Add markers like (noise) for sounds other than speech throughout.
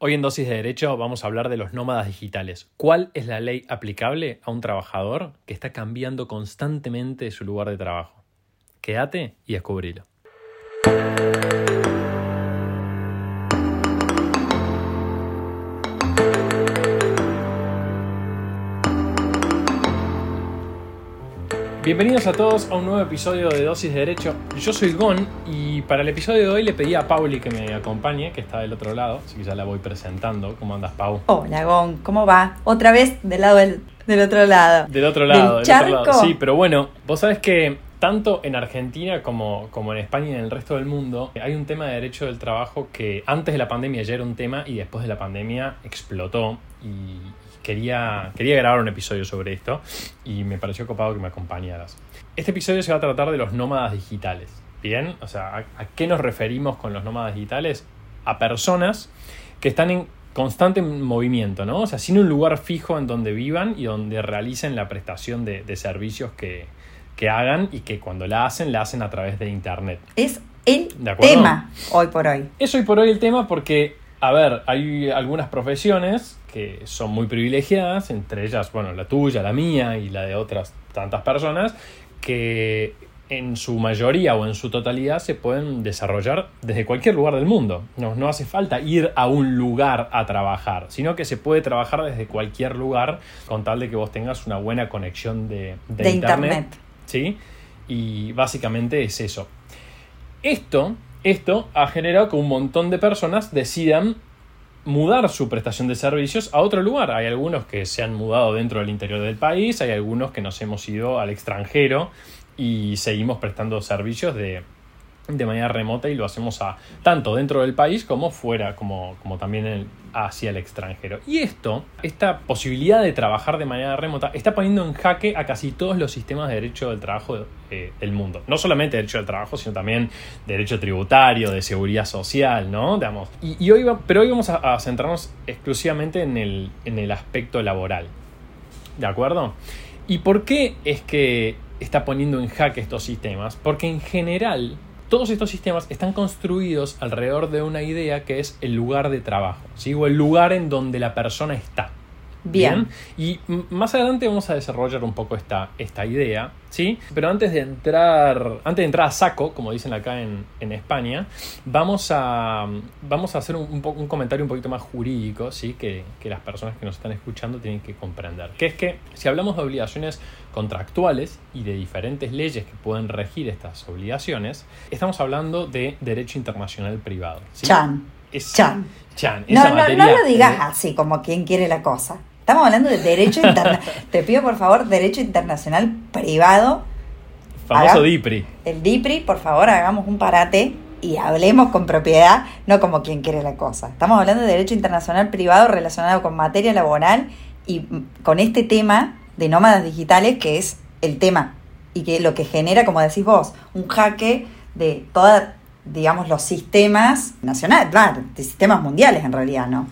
Hoy en Dosis de Derecho vamos a hablar de los nómadas digitales. ¿Cuál es la ley aplicable a un trabajador que está cambiando constantemente su lugar de trabajo? Quédate y descubrilo. Bienvenidos a todos a un nuevo episodio de Dosis de Derecho. Yo soy Gon y para el episodio de hoy le pedí a Pauli que me acompañe, que está del otro lado, así que ya la voy presentando. ¿Cómo andas, Pau? Hola, Gon, ¿cómo va? Otra vez del lado del, otro lado. Del otro lado, del, otro lado. Sí, pero bueno, vos sabés que tanto en Argentina como, como en España y en el resto del mundo hay un tema de derecho del trabajo que antes de la pandemia ya era un tema y después de la pandemia explotó y, quería, quería grabar un episodio sobre esto y me pareció copado que me acompañaras. Este episodio se va a tratar de los nómadas digitales. Bien, o sea, ¿a, qué nos referimos con los nómadas digitales? A personas que están en constante movimiento, ¿no? O sea, sin un lugar fijo en donde vivan y donde realicen la prestación de, servicios que, que, hagan y que cuando la hacen, la hacen a través de Internet. Es el tema hoy por hoy. Es hoy por hoy el tema porque, a ver, hay algunas profesiones que son muy privilegiadas, entre ellas, bueno, la tuya, la mía y la de otras tantas personas, que en su mayoría o en su totalidad se pueden desarrollar desde cualquier lugar del mundo. No, no hace falta ir a un lugar a trabajar, sino que se puede trabajar desde cualquier lugar con tal de que vos tengas una buena conexión de, de, internet. ¿Sí? Y básicamente es eso. Esto, esto ha generado que un montón de personas decidan mudar su prestación de servicios a otro lugar. Hay algunos que se han mudado dentro del interior del país, hay algunos que nos hemos ido al extranjero y seguimos prestando servicios de, de manera remota y lo hacemos a, tanto dentro del país como fuera, como, como también hacia el extranjero. Y esto, esta posibilidad de trabajar de manera remota, está poniendo en jaque a casi todos los sistemas de derecho del trabajo eh, del mundo. No solamente derecho del trabajo, sino también derecho tributario, de seguridad social, ¿no? Digamos. Y, hoy pero hoy vamos a, centrarnos exclusivamente en el, en el aspecto laboral. ¿De acuerdo? ¿Y por qué es que está poniendo en jaque estos sistemas? Porque en general todos estos sistemas están construidos alrededor de una idea que es el lugar de trabajo, ¿sí? o el lugar en donde la persona está. Bien. Y más adelante vamos a desarrollar un poco esta, esta idea, ¿sí? Pero antes de entrar, antes de entrar a saco, como dicen acá en, España, vamos a, vamos a hacer un, un, comentario un poquito más jurídico, ¿sí? Que, que, las personas que nos están escuchando tienen que comprender. Que es que si hablamos de obligaciones contractuales y de diferentes leyes que pueden regir estas obligaciones, estamos hablando de derecho internacional privado. Chan. Chan. Chan. no, no, no lo digas así como quien quiere la cosa. Estamos hablando de derecho internacional. (laughs) Te pido por favor, derecho internacional privado. Famoso DIPRI. El DIPRI, por favor, hagamos un parate y hablemos con propiedad, no como quien quiere la cosa. Estamos hablando de derecho internacional privado relacionado con materia laboral y con este tema de nómadas digitales que es el tema y que lo que genera, como decís vos, un jaque de todos, digamos, los sistemas nacionales, de sistemas mundiales en realidad, ¿no?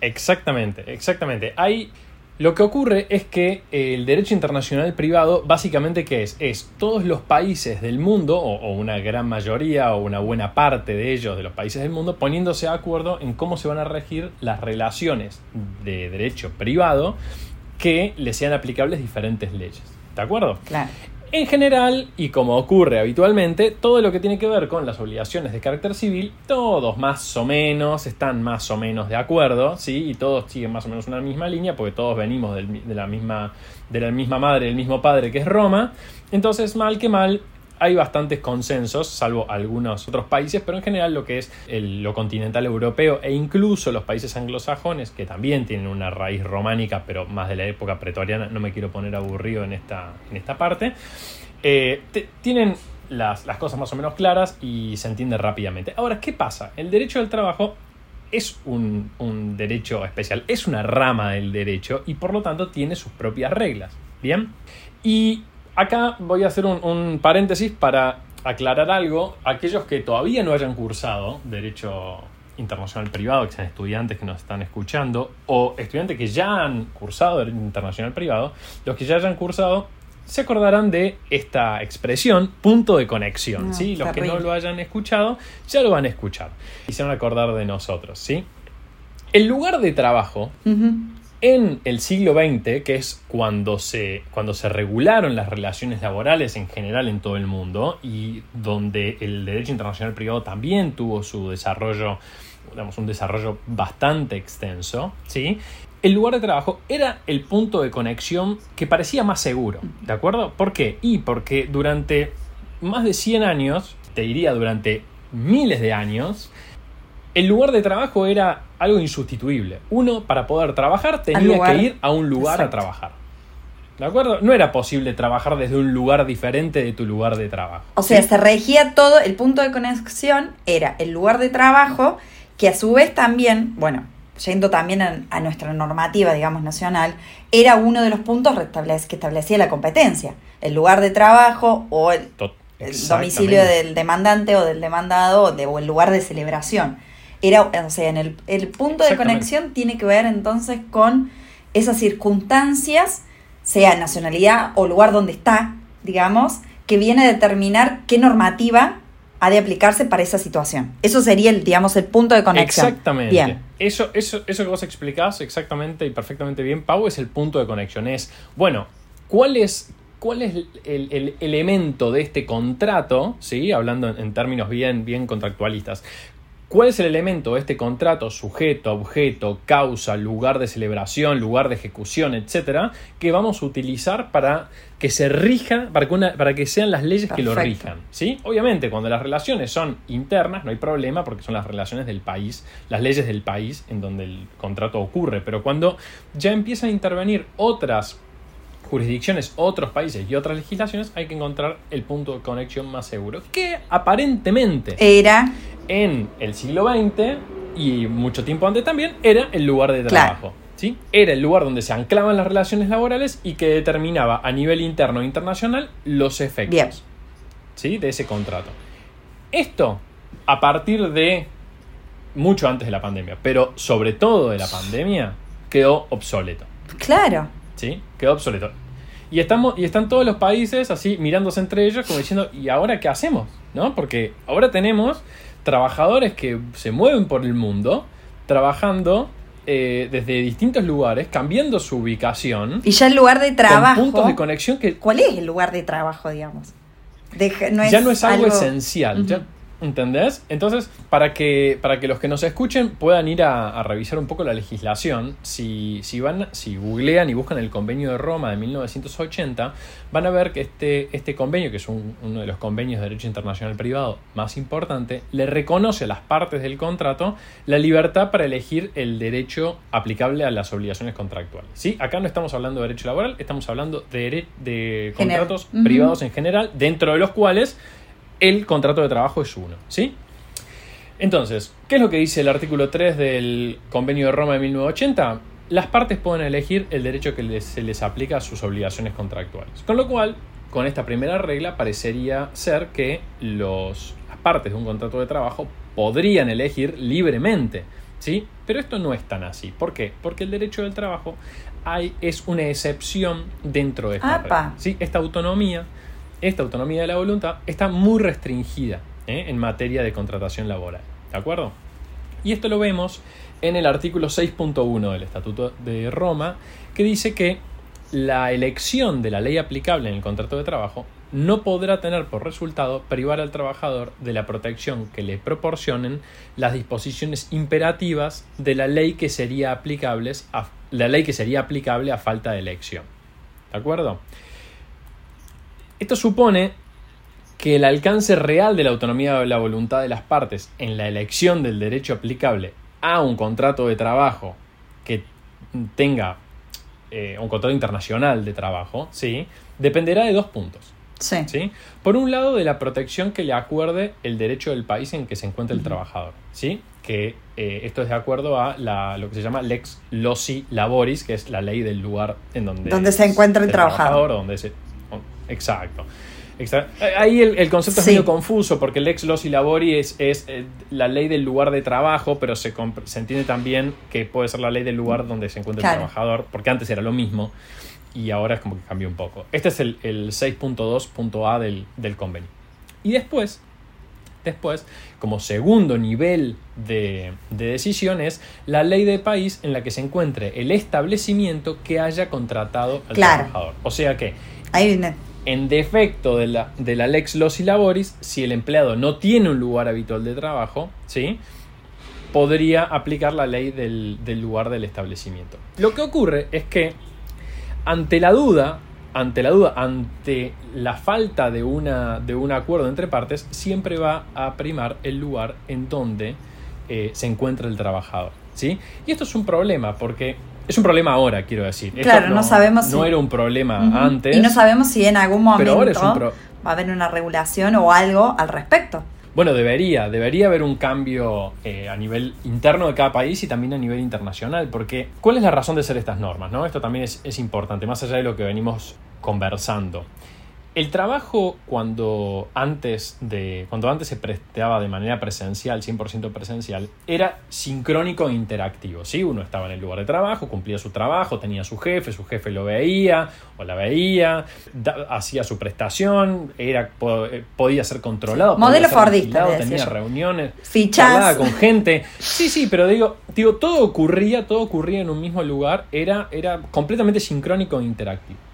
Exactamente, exactamente. Hay, lo que ocurre es que el derecho internacional privado básicamente ¿qué es? Es todos los países del mundo, o, una gran mayoría o una buena parte de ellos de los países del mundo, poniéndose de acuerdo en cómo se van a regir las relaciones de derecho privado que le sean aplicables diferentes leyes. ¿De acuerdo? Claro. En general, y como ocurre habitualmente, todo lo que tiene que ver con las obligaciones de carácter civil, todos más o menos están más o menos de acuerdo, ¿sí? Y todos siguen más o menos una misma línea, porque todos venimos de, la misma, de la misma madre, del mismo padre que es Roma. Entonces, mal que mal, hay bastantes consensos, salvo algunos otros países, pero en general lo que es lo continental europeo e incluso los países anglosajones, que también tienen una raíz románica, pero más de la época pretoriana, no me quiero poner aburrido en esta, en esta parte, eh, tienen las, cosas más o menos claras y se entiende rápidamente. Ahora, ¿qué pasa? El derecho al trabajo es un, un, derecho especial, es una rama del derecho y por lo tanto tiene sus propias reglas. Bien, y acá voy a hacer un, paréntesis para aclarar algo. Aquellos que todavía no hayan cursado Derecho Internacional Privado, que sean estudiantes que nos están escuchando, o estudiantes que ya han cursado Derecho Internacional Privado, los que ya hayan cursado se acordarán de esta expresión punto de conexión. ¿sí? Los que no lo hayan escuchado ya lo van a escuchar y se van a acordar de nosotros. ¿sí? El lugar de trabajo. En el siglo XX, que es cuando se, cuando se regularon las relaciones laborales en general en todo el mundo y donde el derecho internacional privado también tuvo su desarrollo, digamos, un desarrollo bastante extenso, ¿sí? El lugar de trabajo era el punto de conexión que parecía más seguro, ¿de acuerdo? ¿Por qué? Y porque durante más de 100 años, te diría durante miles de años, el lugar de trabajo era algo insustituible. Uno, para poder trabajar, tenía que ir a un lugar Exacto. a trabajar. ¿De acuerdo? No era posible trabajar desde un lugar diferente de tu lugar de trabajo. O sea, ¿sí? se regía todo, el punto de conexión era el lugar de trabajo, que a su vez también, bueno, yendo también a, a nuestra normativa, digamos, nacional, era uno de los puntos que establecía la competencia. El lugar de trabajo o el, domicilio del demandante o del demandado o, de- o el lugar de celebración. Era, o sea, en el, el punto de conexión tiene que ver entonces con esas circunstancias, sea nacionalidad o lugar donde está, digamos, que viene a determinar qué normativa ha de aplicarse para esa situación. Eso sería el, digamos, el punto de conexión. Exactamente. Bien. Eso, eso, eso que vos explicás exactamente y perfectamente bien, Pau, es el punto de conexión. Es, bueno, ¿cuál es, cuál es el, el elemento de este contrato? ¿sí? Hablando en, en términos bien, bien contractualistas. ¿Cuál es el elemento de este contrato, sujeto, objeto, causa, lugar de celebración, lugar de ejecución, etcétera, que vamos a utilizar para que se rija, para que, una- para que sean las leyes que lo rijan? ¿sí? Obviamente, cuando las relaciones son internas, no hay problema porque son las relaciones del país, las leyes del país en donde el contrato ocurre, pero cuando ya empiezan a intervenir otras jurisdicciones, otros países y otras legislaciones, hay que encontrar el punto de conexión más seguro, que aparentemente Era, en el siglo XX y mucho tiempo antes también era el lugar de Claro. trabajo. ¿sí? Era el lugar donde se anclaban las relaciones laborales y que determinaba a nivel interno e internacional los efectos Bien. ¿sí? de ese contrato. Esto a partir de mucho antes de la pandemia, pero sobre todo de la pandemia, quedó obsoleto. claro, ¿sí? Quedó obsoleto. Y, estamos, y están todos los países así mirándose entre ellos como diciendo, ¿y ahora qué hacemos? ¿No? Porque ahora tenemos trabajadores que se mueven por el mundo, trabajando eh, desde distintos lugares, cambiando su ubicación, y ya el lugar de con trabajo. puntos de conexión que ¿Cuál es el lugar de trabajo, digamos? No ya no es algo, esencial. Ya- ¿Entendés? Entonces, para que, para que los que nos escuchen puedan ir a, a revisar un poco la legislación, si, si, van, si googlean y buscan el convenio de Roma de 1980, van a ver que este, este convenio, que es un- uno de los convenios de derecho internacional privado más importante, le reconoce a las partes del contrato la libertad para elegir el derecho aplicable a las obligaciones contractuales. ¿sí? Acá no estamos hablando de derecho laboral, estamos hablando de, de General. contratos privados en general, dentro de los cuales el contrato de trabajo es uno, ¿sí? Entonces, ¿qué es lo que dice el artículo 3 del Convenio de Roma de 1980? Las partes pueden elegir el derecho que les- se les aplica a sus obligaciones contractuales. Con lo cual, con esta primera regla parecería ser que los, las partes de un contrato de trabajo podrían elegir libremente, ¿sí? Pero esto no es tan así. ¿Por qué? Porque el derecho del trabajo hay, es una excepción dentro de esta Apa. regla, ¿sí? Esta autonomía esta autonomía de la voluntad está muy restringida ¿eh? en materia de contratación laboral. ¿De acuerdo? Y esto lo vemos en el artículo 6.1 del Estatuto de Roma, que dice que la elección de la ley aplicable en el contrato de trabajo no podrá tener por resultado privar al trabajador de la protección que le proporcionen las disposiciones imperativas de la ley que sería aplicables a, la ley que sería aplicable a falta de elección. ¿De acuerdo? Esto supone que el alcance real de la autonomía de la voluntad de las partes en la elección del derecho aplicable a un contrato de trabajo que tenga eh, un contrato internacional de trabajo, ¿sí? dependerá de dos puntos. Sí. ¿sí? Por un lado, de la protección que le acuerde el derecho del país en que se encuentra el trabajador. ¿sí? Que eh, esto es de acuerdo a la- lo que se llama lex loci laboris, que es la ley del lugar en donde, Donde se encuentra el trabajador. donde se, exacto. Exa- Ahí el, el concepto Sí. es medio confuso porque el ex loci labori es, es, eh, la ley del lugar de trabajo, pero se, se entiende también que puede ser la ley del lugar donde se encuentra Claro. el trabajador, porque antes era lo mismo y ahora es como que cambió un poco. Este es el, el 6.2.a del, del convenio. Y después Después, como segundo nivel de, de, decisión es la ley del país en la que se encuentre el establecimiento que haya contratado al trabajador. O sea que, en defecto de la, de la lex loci laboris, si el empleado no tiene un lugar habitual de trabajo, ¿sí? podría aplicar la ley del, del lugar del establecimiento. Lo que ocurre es que ante la duda, ante la duda, ante la falta de, una, de un acuerdo entre partes, siempre va a primar el lugar en donde eh, se encuentra el trabajador. ¿sí? Y esto es un problema, porque es un problema ahora, quiero decir. Claro, no, sabemos No era un problema antes. Y no sabemos si en algún momento va a haber una regulación o algo al respecto. Bueno, debería, debería haber un cambio eh, a nivel interno de cada país y también a nivel internacional, porque ¿cuál es la razón de ser estas normas? ¿no? Esto también es, es importante, más allá de lo que venimos conversando. El trabajo cuando antes, de, cuando antes se prestaba de manera presencial, 100% presencial, era sincrónico e interactivo. ¿sí? Uno estaba en el lugar de trabajo, cumplía su trabajo, tenía su jefe, su jefe lo veía o la veía, hacía su prestación, era, eh, podía ser controlado. Modelo Fordista. Tenía reuniones, fichas. con gente. Sí, sí, pero digo, digo, todo ocurría, todo ocurría en un mismo lugar, era, era completamente sincrónico e interactivo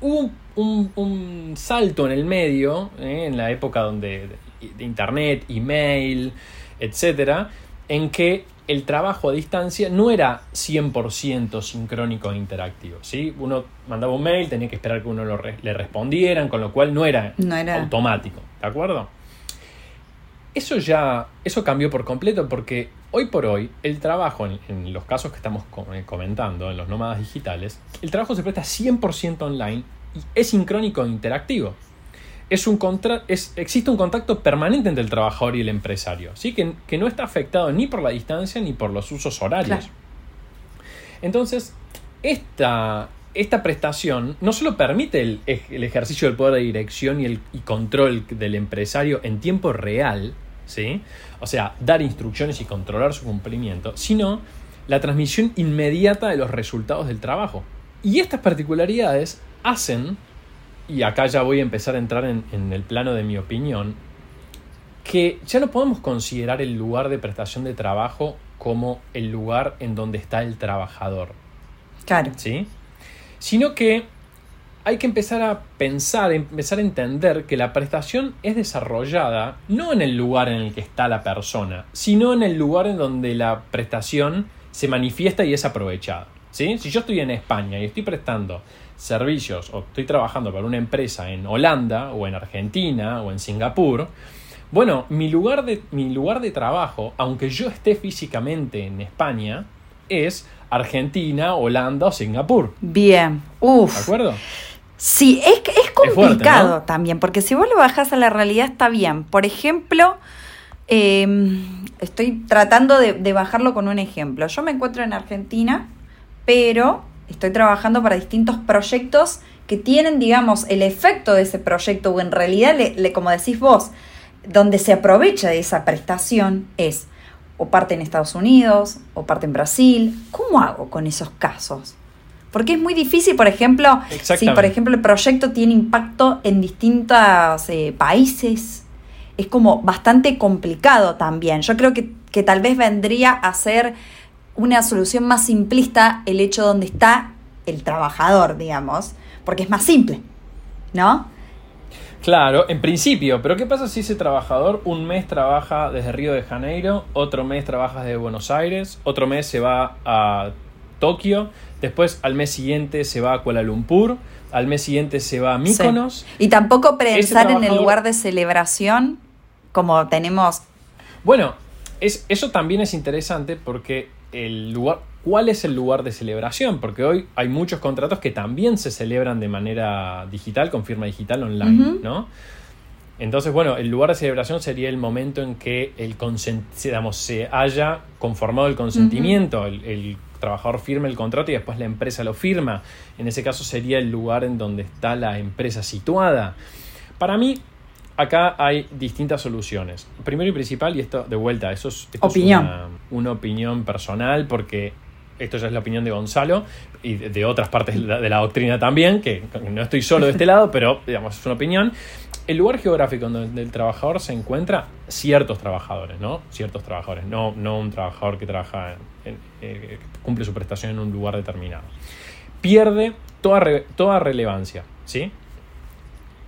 hubo un, salto en el medio, eh, en la época donde de internet, email, etcétera, en que el trabajo a distancia no era 100% sincrónico e interactivo. ¿sí? Uno mandaba un mail, tenía que esperar que uno le respondieran, con lo cual no era, automático. ¿De acuerdo? Eso ya eso cambió por completo porque hoy por hoy el trabajo, en, en los casos que estamos eh, comentando, en los nómadas digitales, el trabajo se presta 100% online y es sincrónico e interactivo. Es un es, existe un contacto permanente entre el trabajador y el empresario, ¿sí? que, que no está afectado ni por la distancia ni por los usos horarios. Entonces, esta, esta prestación no solo permite el, el, ejercicio del poder de dirección y el y control del empresario en tiempo real, ¿sí? o sea, dar instrucciones y controlar su cumplimiento, sino la transmisión inmediata de los resultados del trabajo. Y estas particularidades hacen, y acá ya voy a empezar a entrar en, el plano de mi opinión, que ya no podemos considerar el lugar de prestación de trabajo como el lugar en donde está el trabajador. Claro. ¿Sí? Sino que hay que empezar a pensar, empezar a entender que la prestación es desarrollada no en el lugar en el que está la persona, sino en el lugar en donde la prestación se manifiesta y es aprovechada. ¿sí? Si yo estoy en España y estoy prestando servicios o estoy trabajando para una empresa en Holanda o en Argentina o en Singapur, bueno, mi lugar de, mi lugar de trabajo, aunque yo esté físicamente en España, es Argentina, Holanda o Singapur. Bien, uff. ¿De acuerdo? Sí, es, es complicado también, porque si vos lo bajás a la realidad está bien. Por ejemplo, em, estoy tratando de, de bajarlo con un ejemplo. Yo me encuentro en Argentina, pero estoy trabajando para distintos proyectos que tienen, digamos, el efecto de ese proyecto o en realidad, le, como decís vos, donde se aprovecha de esa prestación es o parte en Estados Unidos o parte en Brasil. ¿Cómo hago con esos casos? Porque es muy difícil, por ejemplo, si por ejemplo el proyecto tiene impacto en distintos eh, países, es como bastante complicado también. Yo creo que, que tal vez vendría a ser una solución más simplista el hecho donde está el trabajador, digamos, porque es más simple, ¿no? Claro, en principio, pero ¿qué pasa si ese trabajador un mes trabaja desde Río de Janeiro, otro mes trabaja desde Buenos Aires, otro mes se va a Tokio, después al mes siguiente se va a Kuala Lumpur, al mes siguiente se va a Mykonos? Y tampoco pensar en el lugar de celebración como tenemos... Bueno, es, eso también es interesante porque el lugar, cuál es el lugar de celebración, porque hoy hay muchos contratos que también se celebran de manera digital, con firma digital online, ¿no? Entonces, bueno, el lugar de celebración sería el momento en que el digamos, se haya conformado el consentimiento, el, trabajador firme el contrato y después la empresa lo firma. En ese caso sería el lugar en donde está la empresa situada. Para mí, acá hay distintas soluciones. Primero y principal, y esto de vuelta, eso es, una, opinión personal, porque esto ya es la opinión de Gonzalo y de, otras partes de la, doctrina también, que no estoy solo de este lado, pero digamos, es una opinión. El lugar geográfico donde el trabajador se encuentra, ciertos trabajadores, ¿no? Ciertos trabajadores, no, no un trabajador que trabaja en, eh, cumple su prestación en un lugar determinado. Pierde toda, toda relevancia, ¿sí?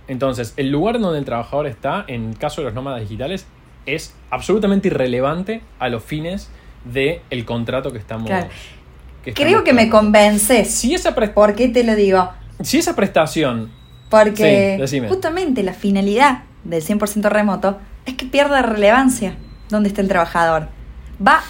Entonces, el lugar donde el trabajador está, en caso de los nómadas digitales, es absolutamente irrelevante a los fines del el contrato que estamos. Creo que me convences. Si esa ¿Por qué te lo digo? Si esa prestación. Porque justamente la finalidad del 100% remoto es que pierda relevancia donde está el trabajador. Va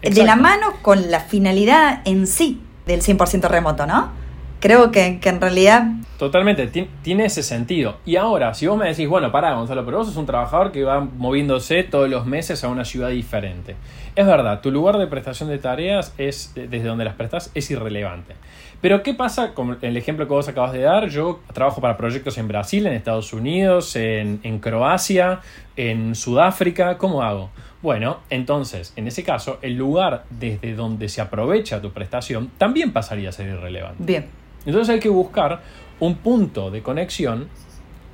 de la mano con la finalidad en sí del 100% remoto, ¿no? Creo que, que en realidad Totalmente, tiene ese sentido. Y ahora, si vos me decís, bueno, pará, Gonzalo, pero vos sos un trabajador que va moviéndose todos los meses a una ciudad diferente. Es verdad, tu lugar de prestación de tareas es desde donde las prestas es irrelevante. Pero ¿qué pasa con el ejemplo que vos acabas de dar? Yo trabajo para proyectos en Brasil, en Estados Unidos, en, en Croacia, en Sudáfrica. ¿Cómo hago? Bueno, entonces, en ese caso, el lugar desde donde se aprovecha tu prestación también pasaría a ser irrelevante. Bien. Entonces hay que buscar un punto de conexión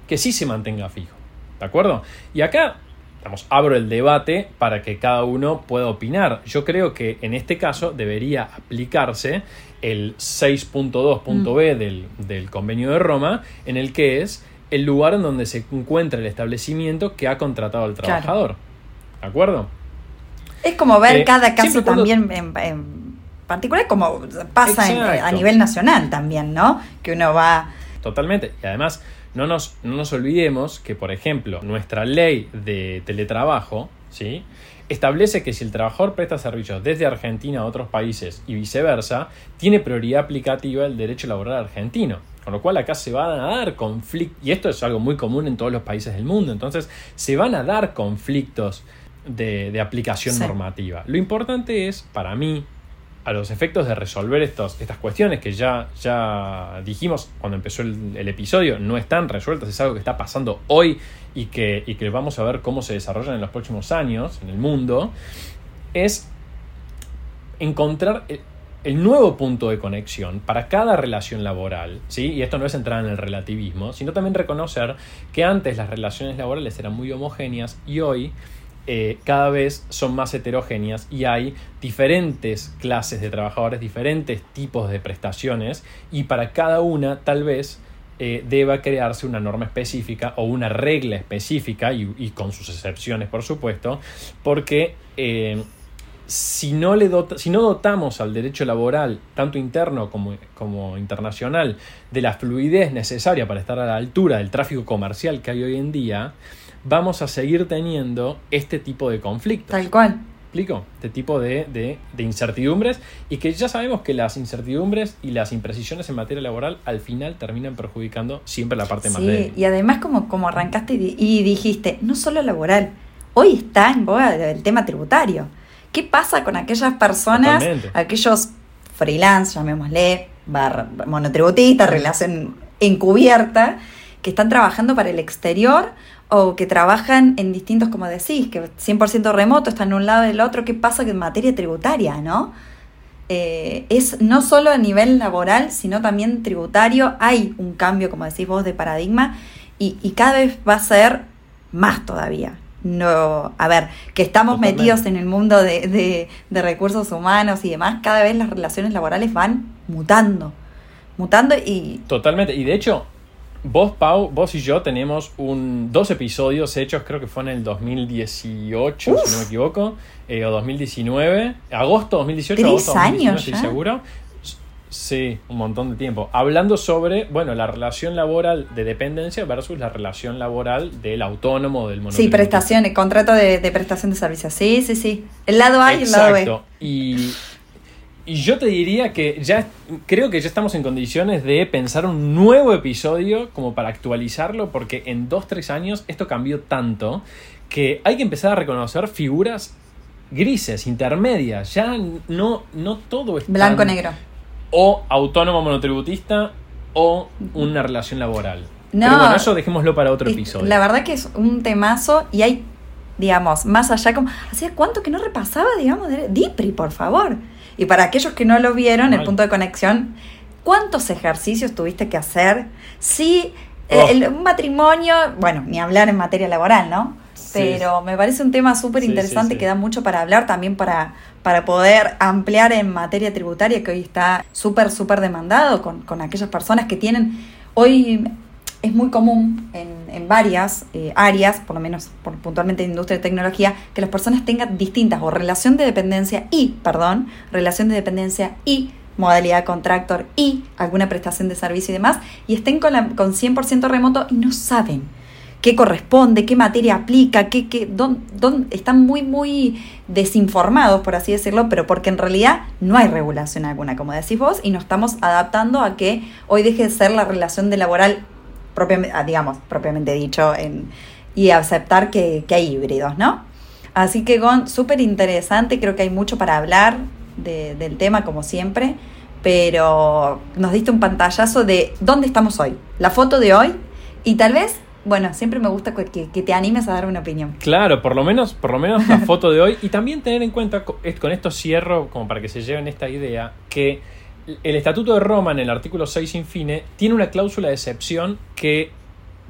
que sí se mantenga fijo. ¿De acuerdo? Y acá, vamos, abro el debate para que cada uno pueda opinar. Yo creo que en este caso debería aplicarse el 6.2.b mm. del, del convenio de Roma, en el que es el lugar en donde se encuentra el establecimiento que ha contratado al trabajador. ¿De acuerdo? Es como ver eh, cada caso también en particular como pasa a nivel nacional también, ¿no? Que uno va... Totalmente. Y además, no nos, no nos olvidemos que, por ejemplo, nuestra ley de teletrabajo, ¿sí? establece que si el trabajador presta servicios desde Argentina a otros países y viceversa, tiene prioridad aplicativa el derecho laboral argentino. Con lo cual acá se van a dar conflictos, y esto es algo muy común en todos los países del mundo, entonces se van a dar conflictos de, aplicación normativa. Lo importante es, para mí, a los efectos de resolver estos, estas cuestiones que ya, ya dijimos cuando empezó el, episodio, no están resueltas, es algo que está pasando hoy y que, y que vamos a ver cómo se desarrollan en los próximos años en el mundo, es encontrar el, nuevo punto de conexión para cada relación laboral, ¿sí? y esto no es entrar en el relativismo, sino también reconocer que antes las relaciones laborales eran muy homogéneas y hoy eh, cada vez son más heterogéneas y hay diferentes clases de trabajadores, diferentes tipos de prestaciones y para cada una tal vez eh, deba crearse una norma específica o una regla específica y, con sus excepciones por supuesto porque eh, si, no le si no dotamos al derecho laboral tanto interno como, como internacional de la fluidez necesaria para estar a la altura del tráfico comercial que hay hoy en día vamos a seguir teniendo este tipo de conflictos. Tal cual. ¿Explico? Este tipo de, incertidumbres y que ya sabemos que las incertidumbres y las imprecisiones en materia laboral al final terminan perjudicando siempre la parte más débil. Y además como, como arrancaste y dijiste, no solo laboral, hoy está en boga el tema tributario. ¿Qué pasa con aquellas personas, aquellos freelance, llamémosle, monotributistas, relación encubierta, que están trabajando para el exterior o que trabajan en distintos, como decís, que 100% remoto, están en un lado del otro, ¿qué pasa en materia tributaria, no? Eh, es no solo a nivel laboral, sino también tributario, hay un cambio, como decís vos, de paradigma y, y cada vez va a ser más todavía. No, a ver, que estamos metidos en el mundo de, de, de recursos humanos y demás, cada vez las relaciones laborales van mutando, mutando y... Totalmente, y de hecho, Vos, Pau, vos y yo tenemos un, dos episodios hechos, creo que fue en el 2018, si no me equivoco, eh, o 2019, agosto 2018, agosto 2019, años estoy seguro. Sí, un montón de tiempo. Hablando sobre, bueno, la relación laboral de dependencia versus la relación laboral del autónomo, del monotributo. Sí, prestaciones, contrato de, prestación de servicios. Sí, sí, sí. El lado A y el lado B. Y y yo te diría que ya creo que ya estamos en condiciones de pensar un nuevo episodio como para actualizarlo, porque en dos, tres años esto cambió tanto que hay que empezar a reconocer figuras grises, intermedias. Ya no, no todo es blanco-negro. O autónomo monotributista o una relación laboral. No, Pero bueno, eso dejémoslo para otro episodio. La verdad que es un temazo y hay, digamos, más allá como, ¿hacía cuánto que no repasaba, digamos, de Dipri, por favor? Y para aquellos que no lo vieron, el punto de conexión, ¿cuántos ejercicios tuviste que hacer? Si Eh, el- un matrimonio, bueno, ni hablar en materia laboral, ¿no? Sí. Pero me parece un tema súper Sí, interesante sí, sí. que da mucho para hablar también para, para poder ampliar en materia tributaria que hoy está súper, súper demandado con, con aquellas personas que tienen, hoy es muy común en, en varias eh, áreas, por lo menos puntualmente en industria de tecnología, que las personas tengan distintas o relación de dependencia y, perdón, relación de dependencia y modalidad contractor y alguna prestación de servicio y demás, y estén con, la, con 100% remoto y no saben qué corresponde, qué materia aplica, qué, qué, dón- dón- están muy, muy desinformados, por así decirlo, pero porque en realidad no hay regulación alguna, como decís vos, y nos estamos adaptando a que hoy deje de ser la relación de laboral, propiamente, ah, digamos, propiamente dicho, en, y aceptar que, que hay híbridos, ¿no? Así que, Gon, súper interesante, creo que hay mucho para hablar de- del tema, como siempre, pero nos diste un pantallazo de dónde estamos hoy, la foto de hoy, y tal vez, bueno, siempre me gusta que, que- te animes a dar una opinión. Claro, por lo menos, por lo menos la (laughs) foto de hoy. Y también tener en cuenta, es- con esto cierro, como para que se lleven esta idea, que el Estatuto de Roma, en el artículo 6 infine, tiene una cláusula de excepción que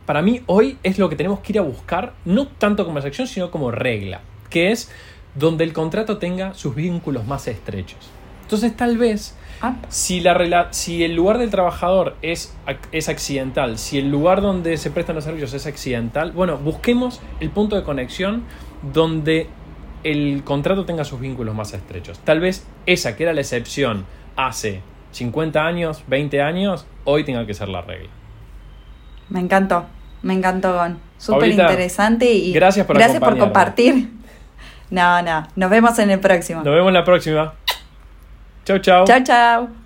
para mí hoy es lo que tenemos que ir a buscar, no tanto como excepción, sino como regla, que es donde el contrato tenga sus vínculos más estrechos. Entonces, tal vez Ah, si, la si el lugar del trabajador es, es accidental, si el lugar donde se prestan los servicios es accidental, bueno, busquemos el punto de conexión donde el contrato tenga sus vínculos más estrechos. Tal vez esa que era la excepción hace 50 años, 20 años, hoy tenga que ser la regla. me encantó, me encantó, Gon. Súper interesante y gracias por gracias por compartir. (laughs) No, no, nos vemos en el próximo. Nos vemos la próxima. Chau, chau. Chao, chao.